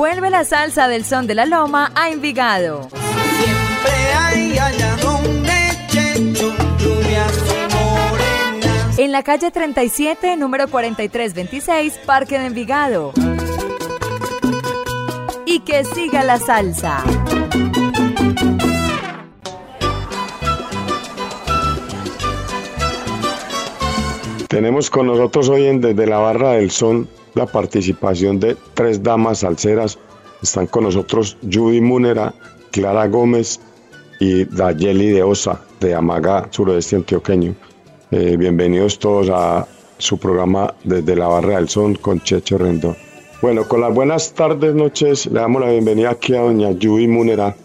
Vuelve la salsa del son de la loma a Envigado. Siempre hay allá donde Checho, morenas. En la calle 37, número 4326, Parque de Envigado. Y que siga la salsa. Tenemos con nosotros hoy en Desde la Barra del Son la participación de tres damas salseras. Están con nosotros Judy Múnera, Clara Gómez y Dayeli de Osa, de Amagá, suroeste antioqueño. Eh, bienvenidos todos a su programa Desde la Barra del Son con Checho Rendón. Bueno, con las buenas tardes, noches, le damos la bienvenida aquí a doña Judy Múnera,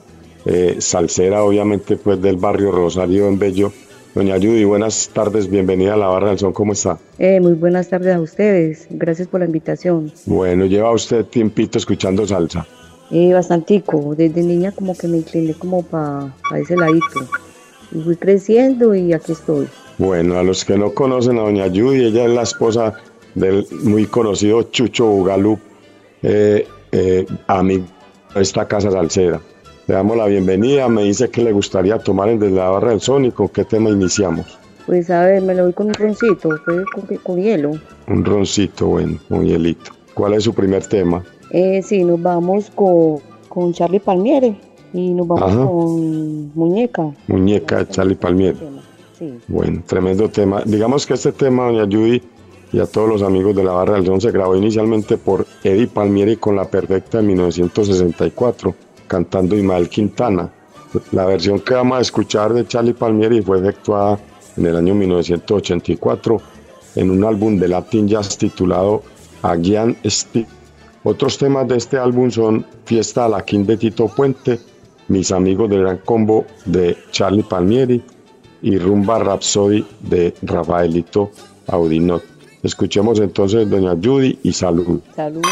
eh, salsera obviamente pues del barrio Rosario en Bello. Doña Judy, buenas tardes, bienvenida a la Barra del Son, ¿cómo está? Eh, muy buenas tardes a ustedes, gracias por la invitación. Bueno, lleva usted tiempito escuchando salsa. Eh, bastantico, desde niña como que me incliné como para ese ladito. Y fui creciendo y aquí estoy. Bueno, a los que no conocen a doña Judy, ella es la esposa del muy conocido Chucho Bugalú, eh, eh, amigo de esta casa salsera. Le damos la bienvenida, me dice que le gustaría tomar en Desde la Barra del Son y con qué tema iniciamos. Pues a ver, me lo doy con un roncito, pues, con, con hielo. Un roncito, bueno, un hielito. ¿Cuál es su primer tema? Eh, sí, nos vamos con, con Charlie Palmiere y nos vamos Ajá. con Muñeca. Muñeca de Charlie Palmieri. Sí. Bueno, tremendo tema. Digamos que este tema, doña Judy, y a todos los amigos de la Barra del Son, se grabó inicialmente por Eddie Palmieri con La Perfecta en 1964, cantando Ismael Quintana. La versión que vamos a escuchar de Charlie Palmieri fue efectuada en el año 1984 en un álbum de Latin Jazz titulado Aguian Stick. Otros temas de este álbum son Fiesta a la King de Tito Puente, Mis amigos del Gran Combo de Charlie Palmieri y Rumba Rhapsody de Rafaelito Audinot. Escuchemos entonces Doña Judy y salud. Salud.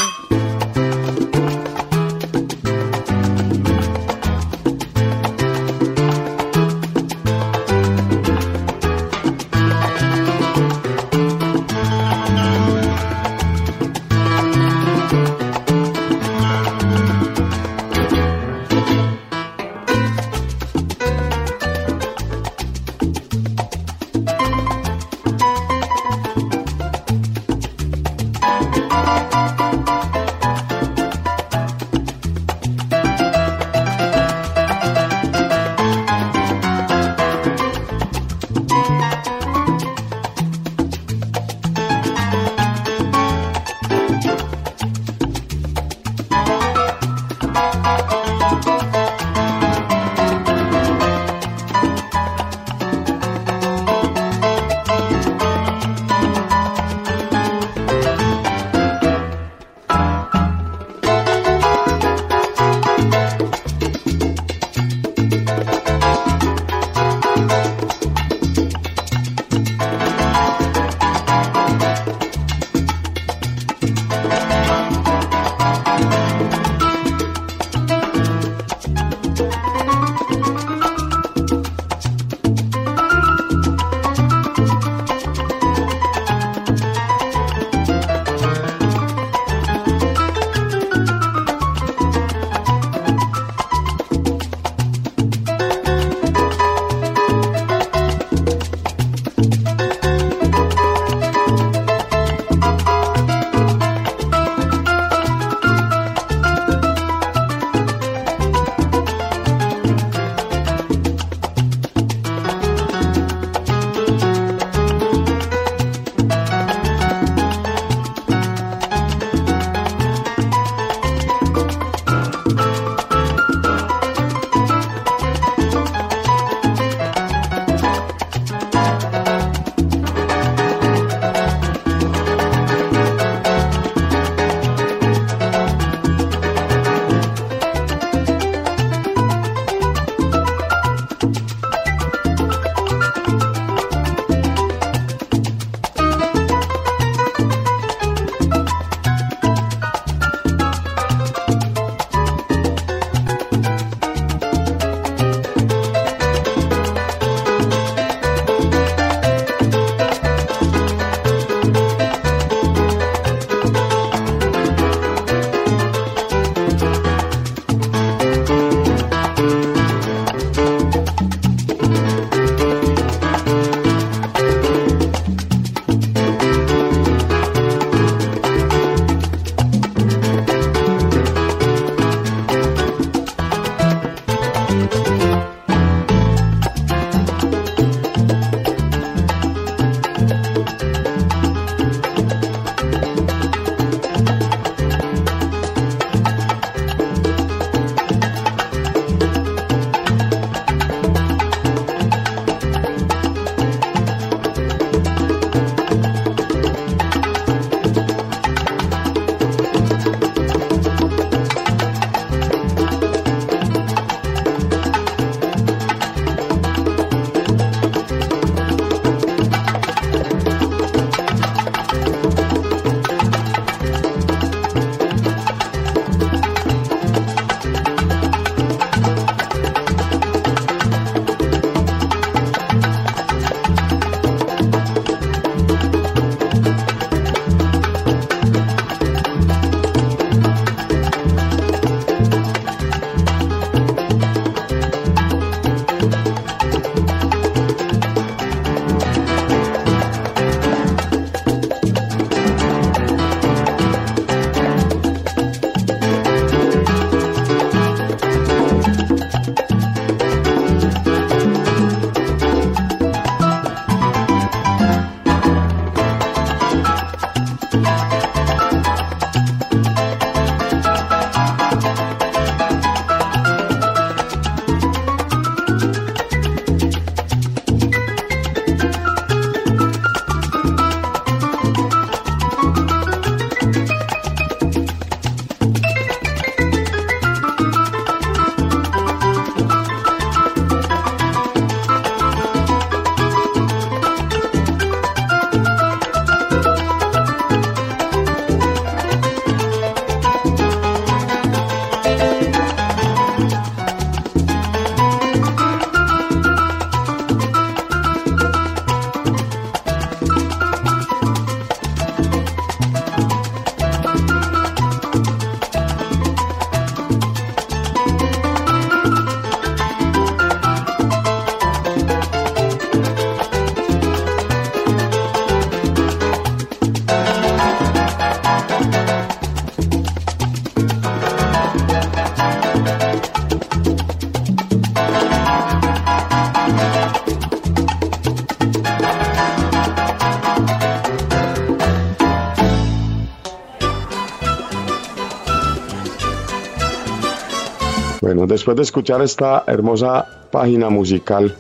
Bueno, después de escuchar esta hermosa página musical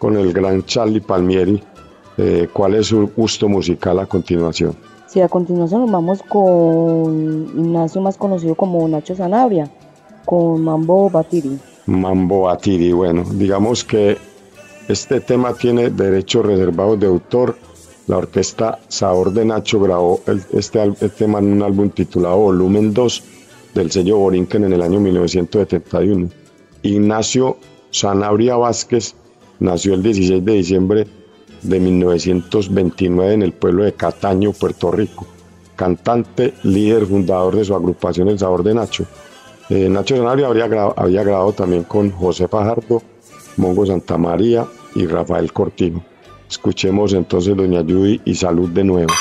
con el gran Charlie Palmieri, eh, ¿cuál es su gusto musical a continuación? Sí, a continuación nos vamos con Ignacio más conocido como Nacho Sanabria, con Mambo Batiri. Mambo Batiri, bueno, digamos que este tema tiene derechos reservados de autor. La orquesta Sabor de Nacho grabó este, este, tema en un álbum titulado Volumen 2 del sello Borinquen en el año 1971. Ignacio Sanabria Vázquez nació el 16 de diciembre de 1929 en el pueblo de Cataño, Puerto Rico. Cantante, líder, fundador de su agrupación El Sabor de Nacho. Eh, Nacho Sanabria había grabado, también con José Fajardo, Mongo Santa María y Rafael Cortijo. Escuchemos entonces Doña Judy y salud de nuevo.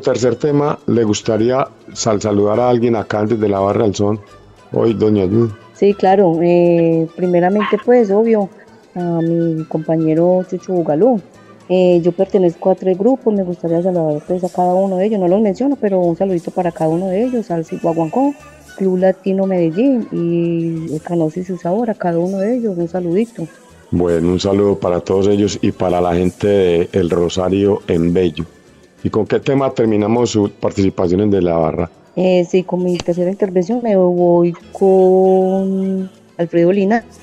Su tercer tema, le gustaría saludar a alguien acá antes de la barra del son. Hoy, doña Yu. Sí, claro. Eh, primeramente, pues, obvio, a mi compañero Chucho Bugalú. Eh, yo pertenezco a tres grupos, me gustaría saludar pues, a cada uno de ellos. No los menciono, pero un saludito para cada uno de ellos, al Ciguaguancó, Club Latino Medellín y el Canoso y su sabor, a cada uno de ellos un saludito. Bueno, un saludo para todos ellos y para la gente de El Rosario en Bello. ¿Y con qué tema terminamos su participación en De la Barra? Eh, sí, con mi tercera intervención me voy con Alfredo Linares.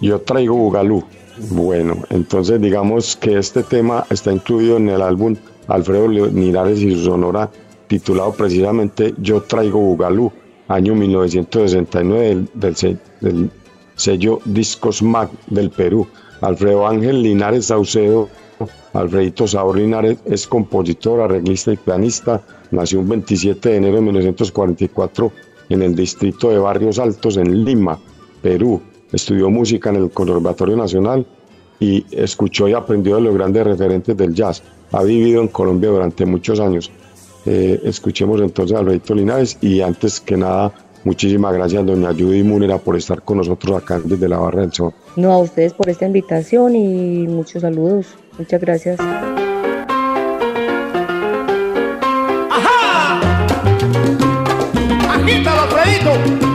Yo traigo Bugalú. Bueno, entonces digamos que este tema está incluido en el álbum Alfredo Linares y su sonora titulado precisamente Yo traigo Bugalú, año 1969 del, del, del sello Discos Mac del Perú. Alfredo Ángel Linares Saucedo, Alfredito Sabor Linares es compositor, arreglista y pianista. Nació un 27 de enero de 1944 en el distrito de Barrios Altos en Lima, Perú. Estudió música en el Conservatorio Nacional y escuchó y aprendió de los grandes referentes del jazz. Ha vivido en Colombia durante muchos años. Eh, escuchemos entonces a Alfredito Linares y antes que nada Muchísimas gracias, doña Judy Múnera, por estar con nosotros acá desde la Barra del Sol. No, a ustedes por esta invitación y muchos saludos. Muchas gracias. ¡Ajá! ¡Agítalo, Fredito!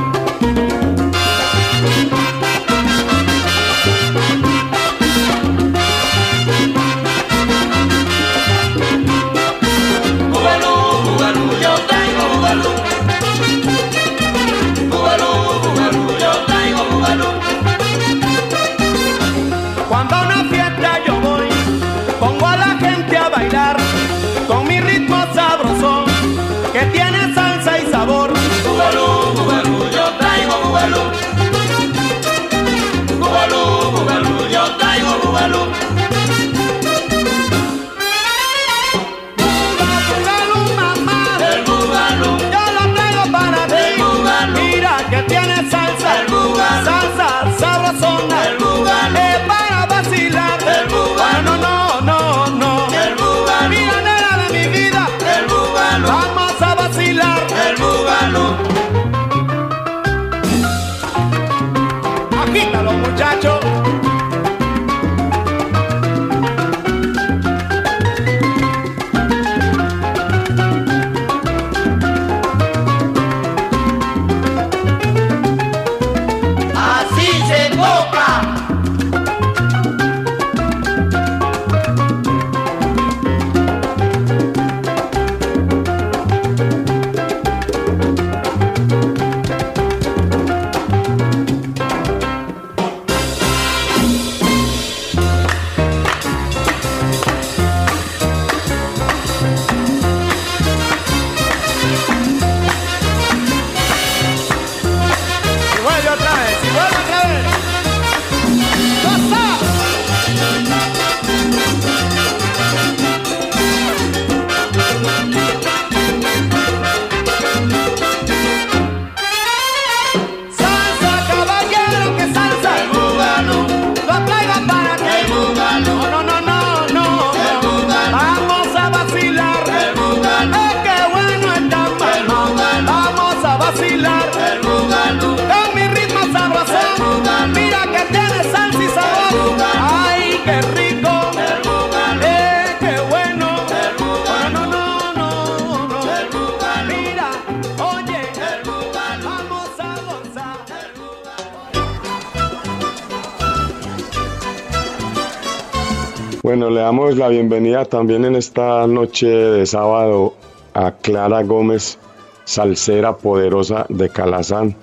Bienvenida también en esta noche de sábado a Clara Gómez, salsera poderosa de Calazán.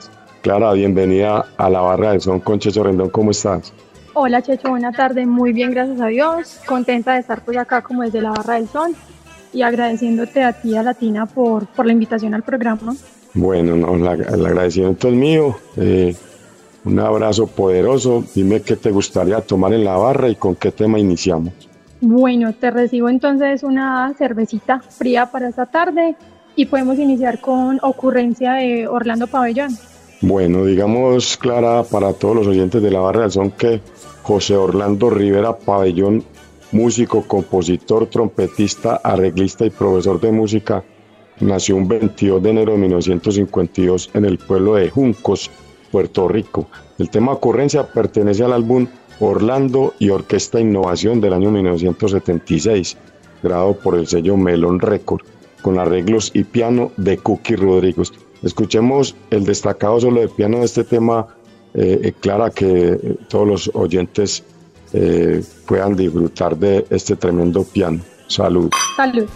Clara, bienvenida a la barra de son con Checho Rendón, ¿cómo estás? Hola Checho, buena tarde, muy bien, gracias a Dios. Contenta de estar por acá como desde la barra del sol y agradeciéndote a ti, a Latina, por, por la invitación al programa. Bueno, no, la, el agradecimiento es mío. Eh, un abrazo poderoso. Dime qué te gustaría tomar en la barra y con qué tema iniciamos. Bueno, te recibo entonces una cervecita fría para esta tarde y podemos iniciar con ocurrencia de Orlando Pabellón. Bueno, digamos, Clara, para todos los oyentes de la barra son que José Orlando Rivera Pabellón, músico, compositor, trompetista, arreglista y profesor de música, nació un 22 de enero de 1952 en el pueblo de Juncos, Puerto Rico. El tema ocurrencia pertenece al álbum Orlando y Orquesta Innovación del año 1976, grabado por el sello Melon Record, con arreglos y piano de Cookie Rodríguez. Escuchemos el destacado solo de piano de este tema, eh, Clara, que todos los oyentes puedan disfrutar de este tremendo piano. Salud. Salud.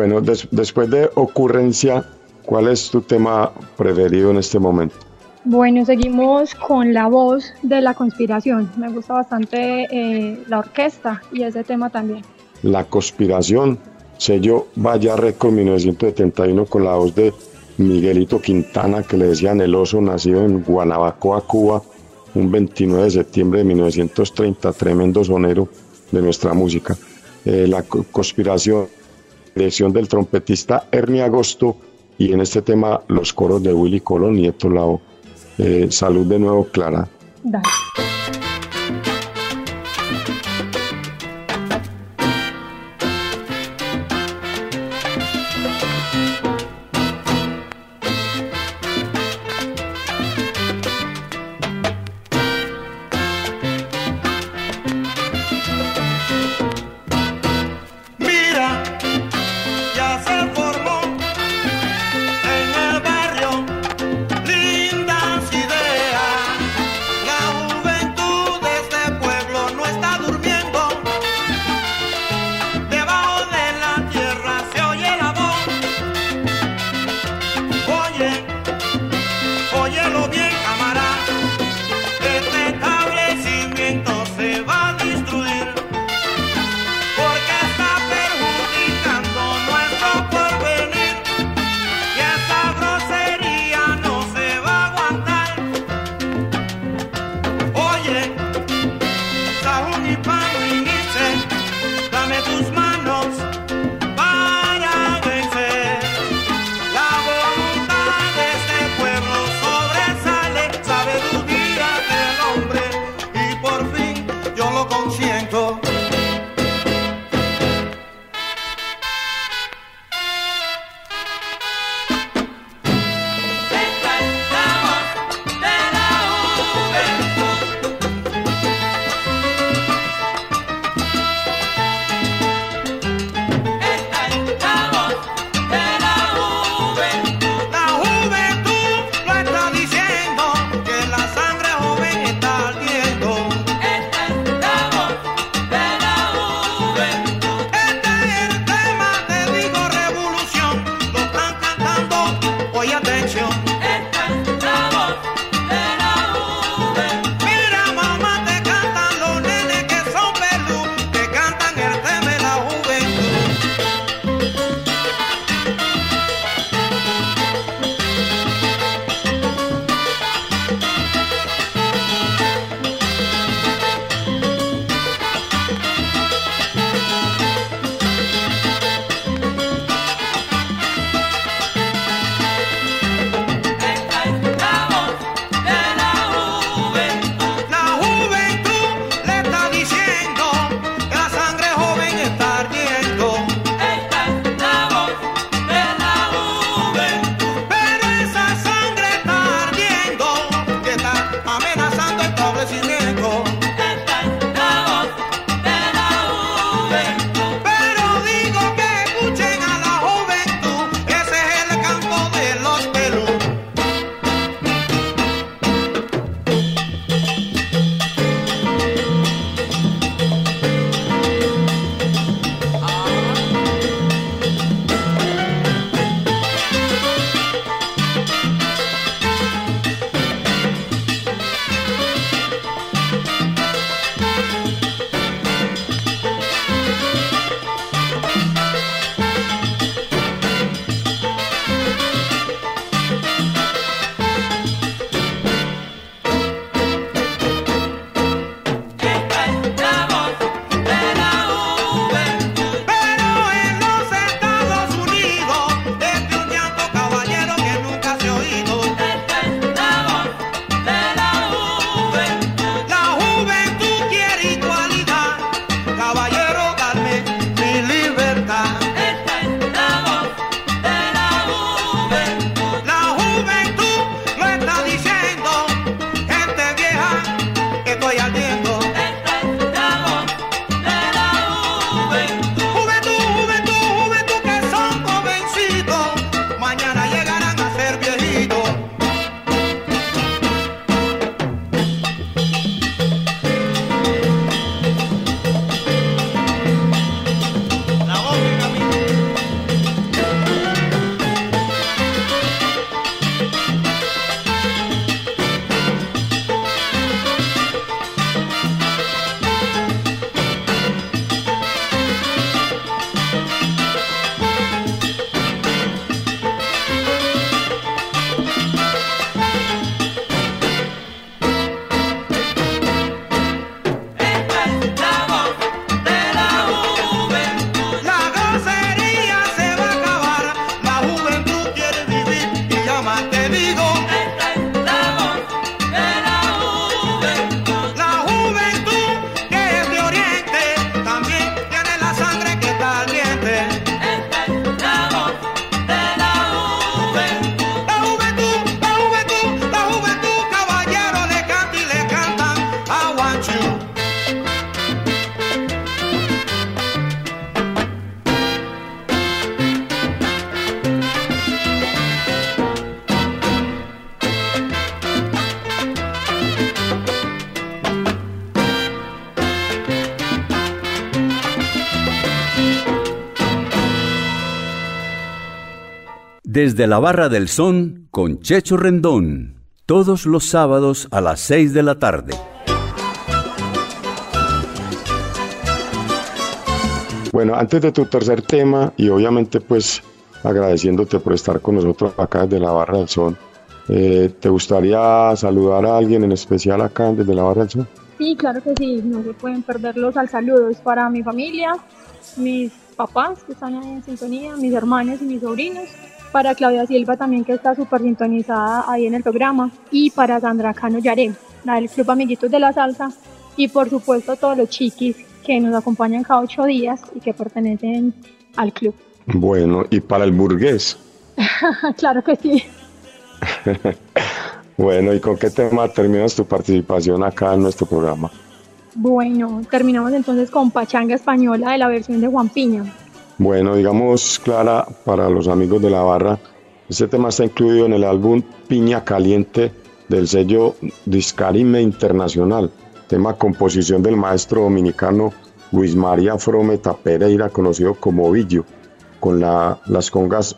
Bueno, des- después de ocurrencia, ¿cuál es tu tema preferido en este momento? Bueno, seguimos con la voz de la conspiración. Me gusta bastante eh, la orquesta y ese tema también. La conspiración, sello Vaya Record 1971 con la voz de Miguelito Quintana, que le decían el oso, nacido en Guanabacoa, Cuba, un 29 de septiembre de 1930, tremendo sonero de nuestra música. Eh, la co- conspiración, dirección del trompetista Ernie Agosto y en este tema los coros de Willy Colón y Héctor Lavoe. Eh, salud de nuevo, Clara. Desde la Barra del Son con Checho Rendón. Todos los sábados a las 6 de la tarde. Bueno, antes de tu tercer tema, y obviamente pues agradeciéndote por estar con nosotros acá desde la Barra del Sol, eh, ¿te gustaría saludar a alguien en especial acá desde la Barra del Sol? Sí, claro que sí, no se pueden perder los al saludos para mi familia, mis papás que están ahí en sintonía, mis hermanos y mis sobrinos, para Claudia Silva también que está súper sintonizada ahí en el programa y para Sandra Cano Yaré, la del Club Amiguitos de la Salsa y por supuesto todos los chiquis que nos acompañan cada ocho días y que pertenecen al club. Bueno, y para el burgués. claro que sí. Bueno, ¿y con qué tema terminas tu participación acá en nuestro programa? Bueno, terminamos entonces con Pachanga Española de la versión de Juan Piña. Bueno, digamos, Clara, para los amigos de la barra, este tema está incluido en el álbum Piña Caliente del sello Discarime Internacional, tema composición del maestro dominicano Luis María Frometa Pereira, conocido como Villo, con la- las congas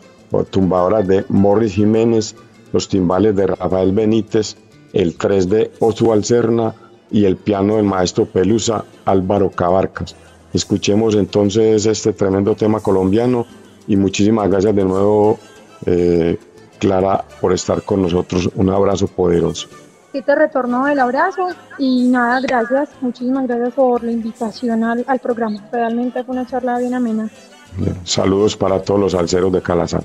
tumbadoras de Morris Jiménez, los timbales de Rafael Benítez, el 3 de Oswald Serna y el piano del maestro Pelusa Álvaro Cabarcas. Escuchemos entonces este tremendo tema colombiano y muchísimas gracias de nuevo, eh, Clara, por estar con nosotros. Un abrazo poderoso. Sí te retorno el abrazo y nada, gracias, muchísimas gracias por la invitación al, al programa. Realmente fue una charla bien amena. Saludos para todos los alceros de Calazán.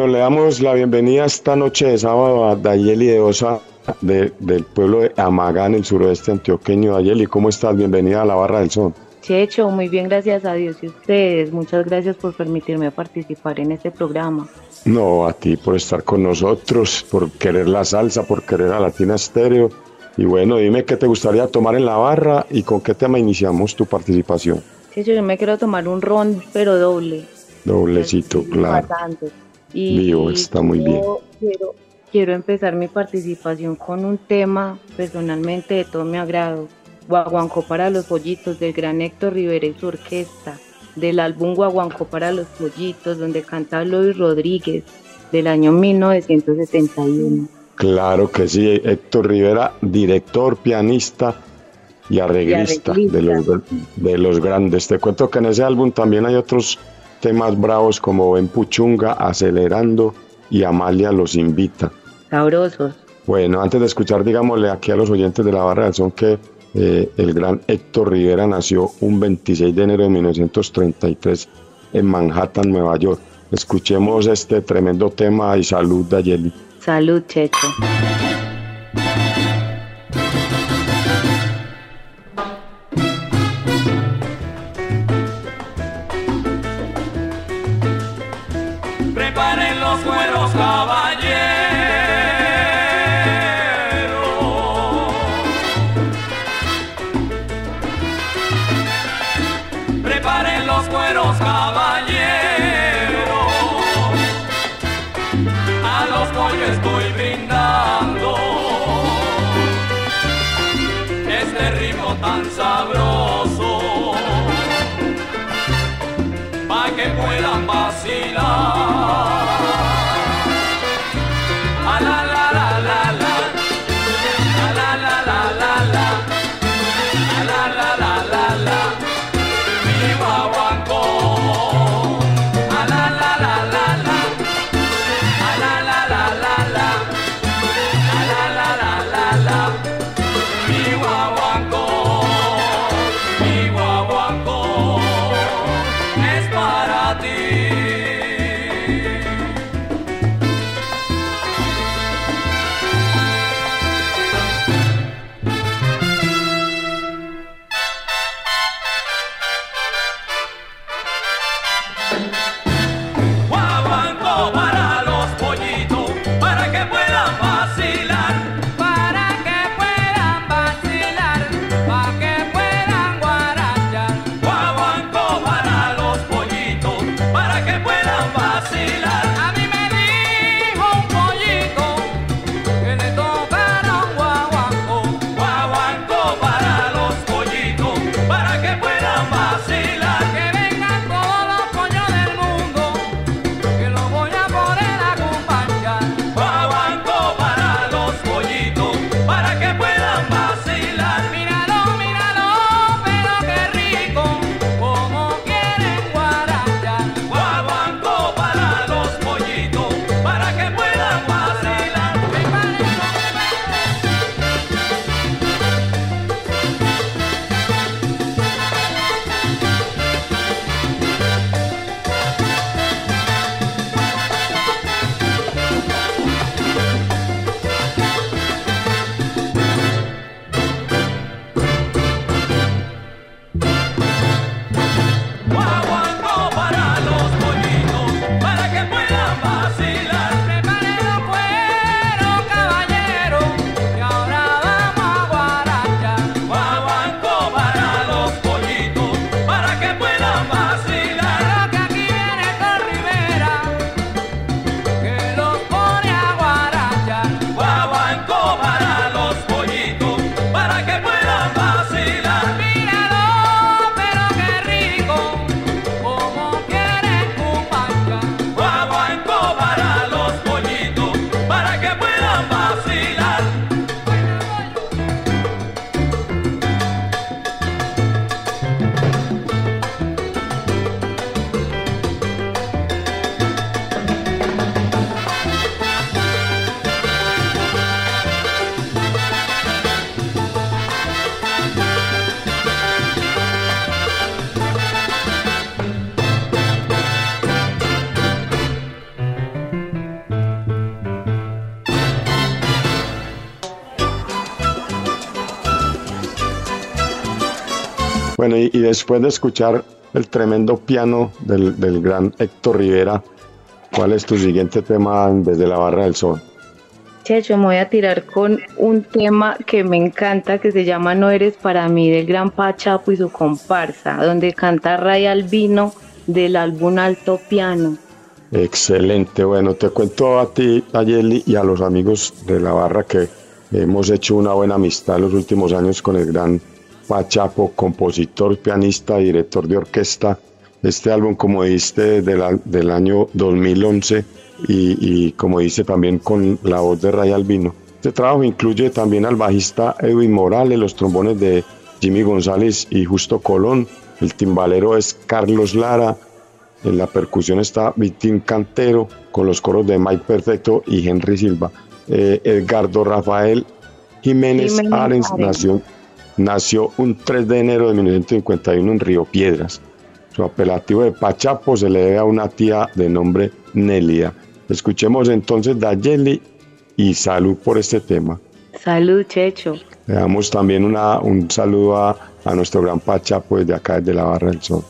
Bueno, le damos la bienvenida esta noche de sábado a Dayeli de Osa de- del pueblo de Amagá en el suroeste antioqueño. Dayeli, ¿cómo estás? Bienvenida a la Barra del Son. Checho, muy bien, gracias a Dios y ustedes. Muchas gracias por permitirme participar en este programa. No, a ti por estar con nosotros, por querer la salsa, por querer a Latina Estéreo. Y bueno, dime qué te gustaría tomar en la barra y con qué tema iniciamos tu participación. Checho, yo me quiero tomar un ron, pero doble. Doblecito, claro. Bastante. Y Vivo, está muy bien. Quiero, quiero empezar mi participación con un tema personalmente de todo mi agrado. Guaguancó para los pollitos del gran Héctor Rivera y su orquesta. Del álbum Guaguancó para los pollitos, donde canta Luis Rodríguez, del año 1971. Claro que sí, Héctor Rivera, director, pianista y arreglista, arreglista. De, los, de los grandes. Te cuento que en ese álbum también hay otros temas bravos como En Puchunga, Acelerando y Amalia los invita. Sabrosos. Bueno, antes de escuchar, digámosle aquí a los oyentes de la barra del son que eh, el gran Héctor Rivera nació un 26 de enero de 1933 en Manhattan, Nueva York. Escuchemos este tremendo tema y salud de Ayeli. Salud, Checho. Bueno, y, y después de escuchar el tremendo piano del, del gran Héctor Rivera, ¿cuál es tu siguiente tema desde la Barra del Sol? Checho, me voy a tirar con un tema que me encanta, que se llama No eres para mí, del gran Pachapo y su comparsa, donde canta Ray Albino del álbum Alto Piano. Excelente, bueno, te cuento a ti, a Yeli y a los amigos de la barra que hemos hecho una buena amistad en los últimos años con el gran Pachapo, compositor, pianista, director de orquesta. Este álbum, como dijiste, del, del año 2011 y, y, como dice también con la voz de Ray Albino. Este trabajo incluye también al bajista Edwin Morales, los trombones de Jimmy González y Justo Colón, el timbalero es Carlos Lara, en la percusión está Vitín Cantero, con los coros de Mike Perfecto y Henry Silva. Eh, Edgardo Rafael Jiménez, Jiménez Arens Arens. nació, nació un 3 de enero de 1951 en Río Piedras. Su apelativo de Pachapo se le debe a una tía de nombre Nelia. Escuchemos entonces Dayeli y salud por este tema. Salud, Checho. Le damos también una, un saludo a, a nuestro gran Pachapo desde acá, desde la Barra del Sol.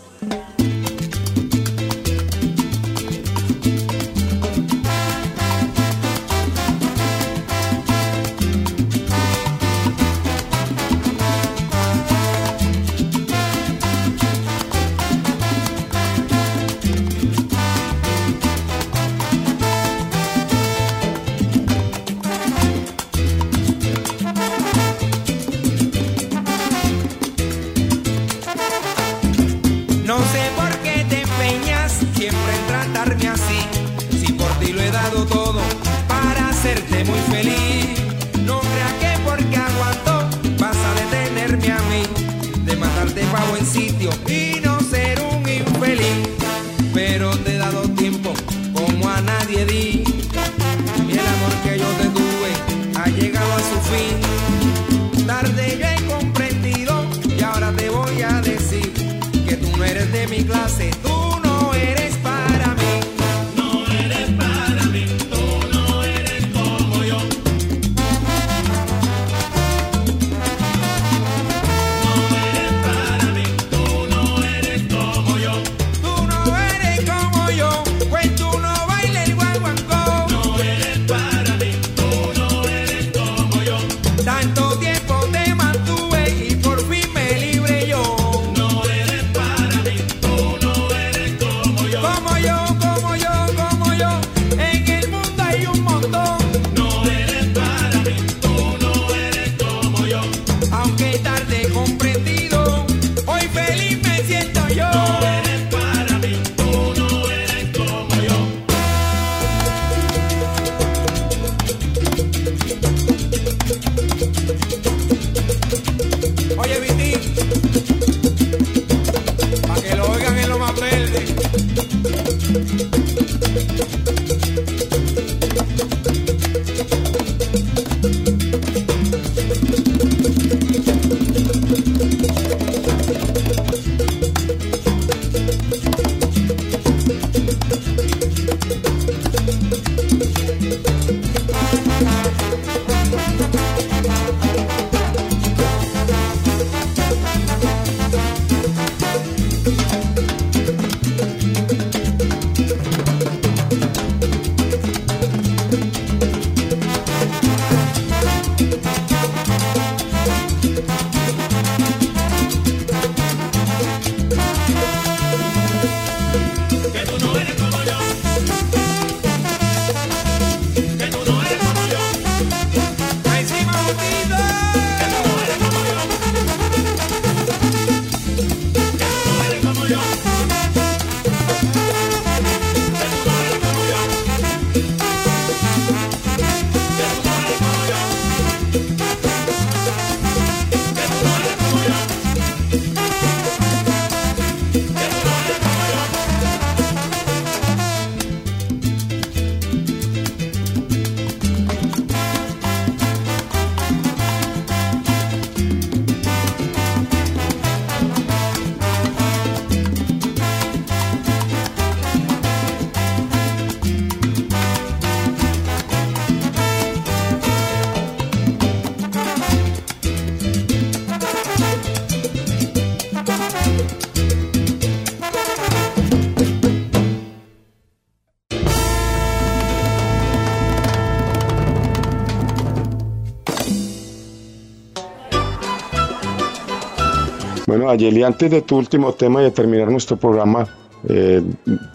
Bueno, Ayeli, antes de tu último tema y de terminar nuestro programa, eh,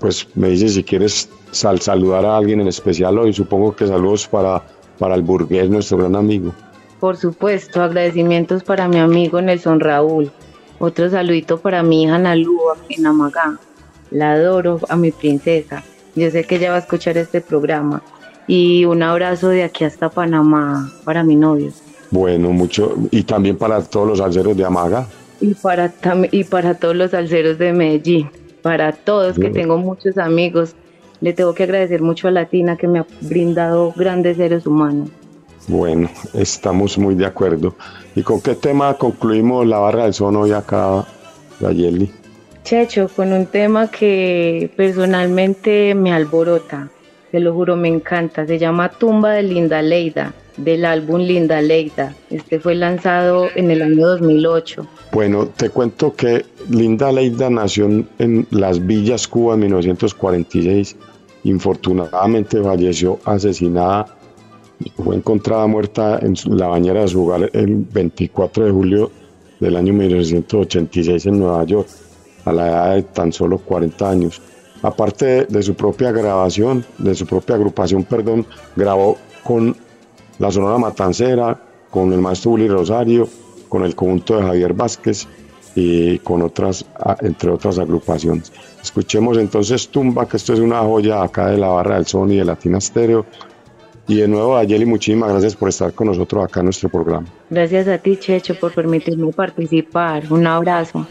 pues me dices si quieres sal saludar a alguien en especial hoy. Supongo que saludos para, para el burgués, nuestro gran amigo. Por supuesto, agradecimientos para mi amigo Nelson Raúl. Otro saludito para mi hija Nalu en Amagá. La adoro a mi princesa. Yo sé que ella va a escuchar este programa. Y un abrazo de aquí hasta Panamá para mi novio. Bueno, mucho. Y también para todos los alceros de Amaga. Y para, y para todos los alceros de Medellín. Para todos, que tengo muchos amigos. Le tengo que agradecer mucho a Latina que me ha brindado grandes seres humanos. Bueno, estamos muy de acuerdo. ¿Y con qué tema concluimos la barra del son hoy acá, Yeli? Checho, con un tema que personalmente me alborota, te lo juro, me encanta. Se llama Tumba de Linda Leida, del álbum Linda Leida. Este fue lanzado en el año 2008. Bueno, te cuento que Linda Leida nació en Las Villas, Cuba, en 1946. Infortunadamente falleció asesinada fue encontrada muerta en la bañera de su hogar el 24 de julio del año 1986 en Nueva York, a la edad de tan solo 40 años. Aparte de, su propia grabación, de su propia agrupación, perdón, grabó con la Sonora Matancera, con el maestro Willy Rosario, con el conjunto de Javier Vázquez y con otras, entre otras agrupaciones. Escuchemos entonces Tumba, que esto es una joya acá de la barra del Sony de Latina Stereo, y de nuevo, Ayeli, muchísimas gracias por estar con nosotros acá en nuestro programa. Gracias a ti, Checho, por permitirme participar. Un abrazo.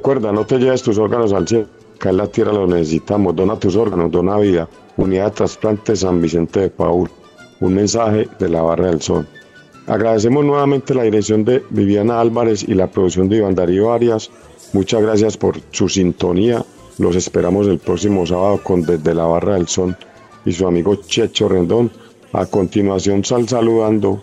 Recuerda, no te lleves tus órganos al cielo, acá en la tierra los necesitamos. Dona tus órganos, dona vida. Unidad de trasplante San Vicente de Paul. Un mensaje de la Barra del Sol. Agradecemos nuevamente la dirección de Viviana Álvarez y la producción de Iván Darío Arias. Muchas gracias por su sintonía. Los esperamos el próximo sábado con Desde la Barra del Sol y su amigo Checho Rendón. A continuación, sal saludando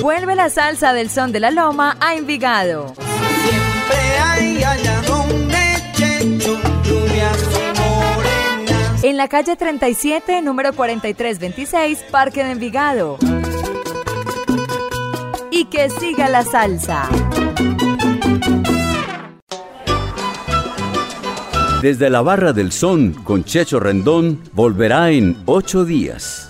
Vuelve la salsa del son de la loma a Envigado. Siempre hay allá. En la calle 37, número 4326, Parque de Envigado. Y que siga la salsa. Desde la Barra del Son con Checho Rendón volverá en ocho días.